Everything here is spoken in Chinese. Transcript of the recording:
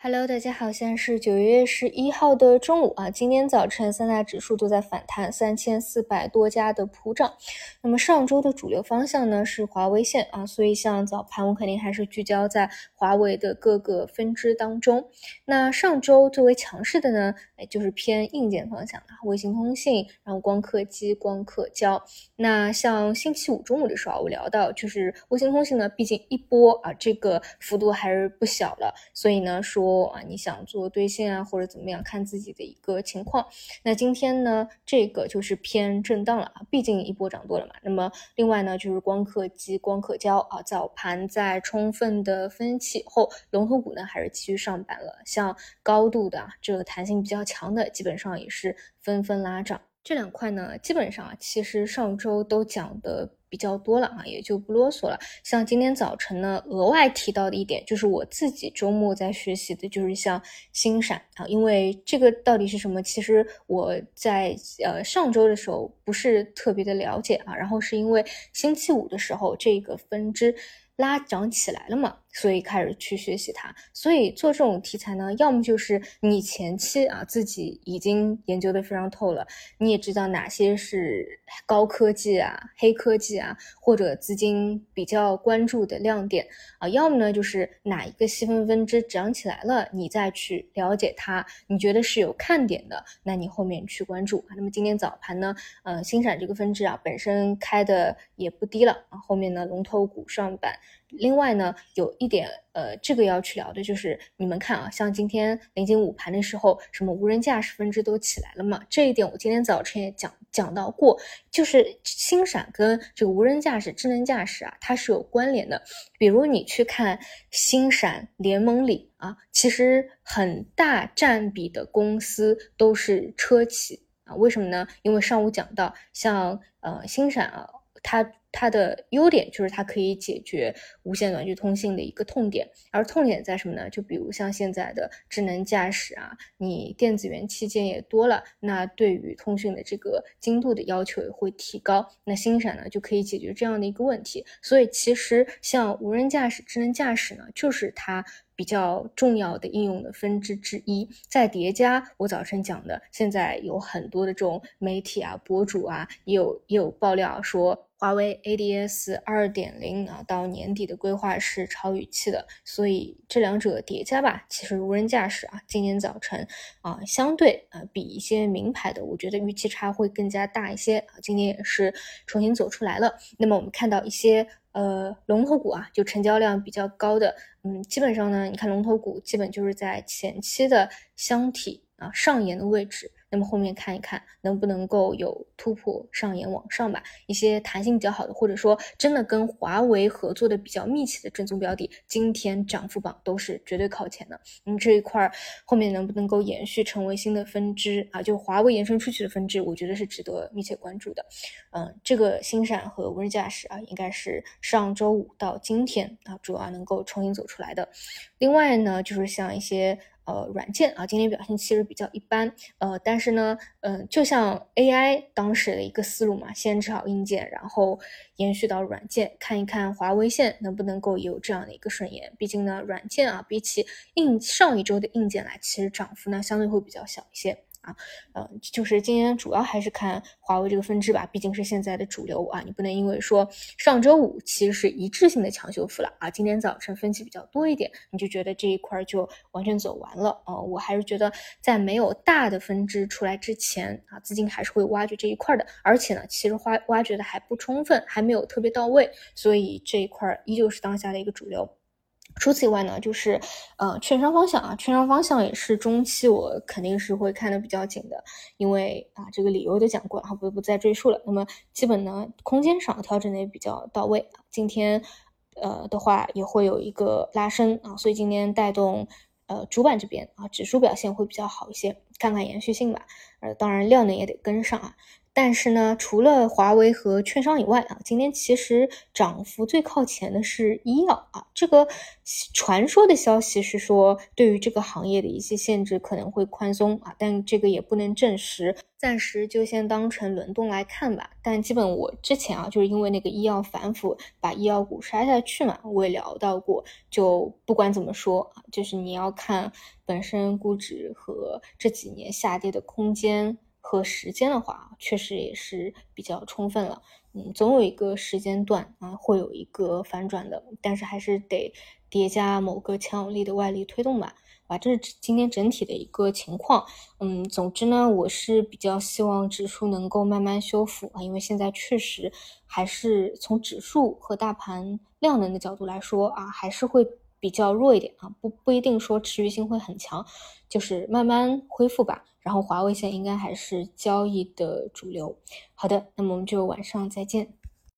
Hello，大家好，现在是九月十一号的中午啊。今天早晨三大指数都在反弹，三千四百多家的普涨。那么上周的主流方向呢是华为线啊，所以像早盘我肯定还是聚焦在华为的各个分支当中。那上周最为强势的呢，哎就是偏硬件方向啊，卫星通信，然后光刻机、光刻胶。那像星期五中午的时候，我聊到就是卫星通信呢，毕竟一波啊，这个幅度还是不小了，所以呢说。啊，你想做兑现啊，或者怎么样，看自己的一个情况。那今天呢，这个就是偏震荡了啊，毕竟一波涨多了嘛。那么另外呢，就是光刻机、光刻胶啊，早盘在充分的分歧后，龙头股呢还是继续上板了。像高度的这个弹性比较强的，基本上也是纷纷拉涨。这两块呢，基本上啊，其实上周都讲的。比较多了啊，也就不啰嗦了。像今天早晨呢，额外提到的一点，就是我自己周末在学习的，就是像星闪啊，因为这个到底是什么，其实我在呃上周的时候不是特别的了解啊，然后是因为星期五的时候这个分支。拉涨起来了嘛，所以开始去学习它。所以做这种题材呢，要么就是你前期啊自己已经研究的非常透了，你也知道哪些是高科技啊、黑科技啊，或者资金比较关注的亮点啊；要么呢就是哪一个细分分支涨起来了，你再去了解它，你觉得是有看点的，那你后面去关注。那么今天早盘呢，呃，星闪这个分支啊本身开的也不低了啊，后面呢龙头股上板。另外呢，有一点，呃，这个要去聊的就是，你们看啊，像今天临近午盘的时候，什么无人驾驶分支都起来了嘛？这一点我今天早晨也讲讲到过，就是星闪跟这个无人驾驶、智能驾驶啊，它是有关联的。比如你去看星闪联盟里啊，其实很大占比的公司都是车企啊，为什么呢？因为上午讲到，像呃星闪啊。它它的优点就是它可以解决无线短距通信的一个痛点，而痛点在什么呢？就比如像现在的智能驾驶啊，你电子元器件也多了，那对于通讯的这个精度的要求也会提高。那星闪呢就可以解决这样的一个问题。所以其实像无人驾驶、智能驾驶呢，就是它比较重要的应用的分支之一。再叠加我早晨讲的，现在有很多的这种媒体啊、博主啊，也有也有爆料说。华为 ADS 二点零啊，到年底的规划是超预期的，所以这两者叠加吧，其实无人驾驶啊，今年早晨啊，相对啊，比一些名牌的，我觉得预期差会更加大一些啊。今年也是重新走出来了。那么我们看到一些呃龙头股啊，就成交量比较高的，嗯，基本上呢，你看龙头股基本就是在前期的箱体啊上沿的位置。那么后面看一看能不能够有突破上沿往上吧，一些弹性比较好的，或者说真的跟华为合作的比较密切的正宗标的，今天涨幅榜都是绝对靠前的。嗯，这一块儿后面能不能够延续成为新的分支啊？就华为延伸出去的分支，我觉得是值得密切关注的。嗯，这个星闪和无人驾驶啊，应该是上周五到今天啊，主要能够重新走出来的。另外呢，就是像一些。呃，软件啊，今天表现其实比较一般。呃，但是呢，嗯，就像 AI 当时的一个思路嘛，先治好硬件，然后延续到软件，看一看华为线能不能够有这样的一个顺延。毕竟呢，软件啊，比起硬上一周的硬件来，其实涨幅呢相对会比较小一些。啊，嗯，就是今天主要还是看华为这个分支吧，毕竟是现在的主流啊。你不能因为说上周五其实是一致性的强修复了啊，今天早晨分歧比较多一点，你就觉得这一块就完全走完了啊。我还是觉得在没有大的分支出来之前啊，资金还是会挖掘这一块的，而且呢，其实挖挖掘的还不充分，还没有特别到位，所以这一块依旧是当下的一个主流。除此以外呢，就是呃，券商方向啊，券商方向也是中期我肯定是会看的比较紧的，因为啊，这个理由都讲过了，不不再赘述了。那么基本呢，空间上调整的也比较到位今天呃的话也会有一个拉升啊，所以今天带动呃主板这边啊指数表现会比较好一些，看看延续性吧。呃，当然量能也得跟上啊。但是呢，除了华为和券商以外啊，今天其实涨幅最靠前的是医药啊。这个传说的消息是说，对于这个行业的一些限制可能会宽松啊，但这个也不能证实，暂时就先当成轮动来看吧。但基本我之前啊，就是因为那个医药反腐，把医药股杀下去嘛，我也聊到过。就不管怎么说啊，就是你要看本身估值和这几年下跌的空间。和时间的话，确实也是比较充分了。嗯，总有一个时间段啊，会有一个反转的，但是还是得叠加某个强有力的外力推动吧。啊，这是今天整体的一个情况。嗯，总之呢，我是比较希望指数能够慢慢修复啊，因为现在确实还是从指数和大盘量能的角度来说啊，还是会比较弱一点啊，不不一定说持续性会很强，就是慢慢恢复吧。然后华为现在应该还是交易的主流。好的，那么我们就晚上再见。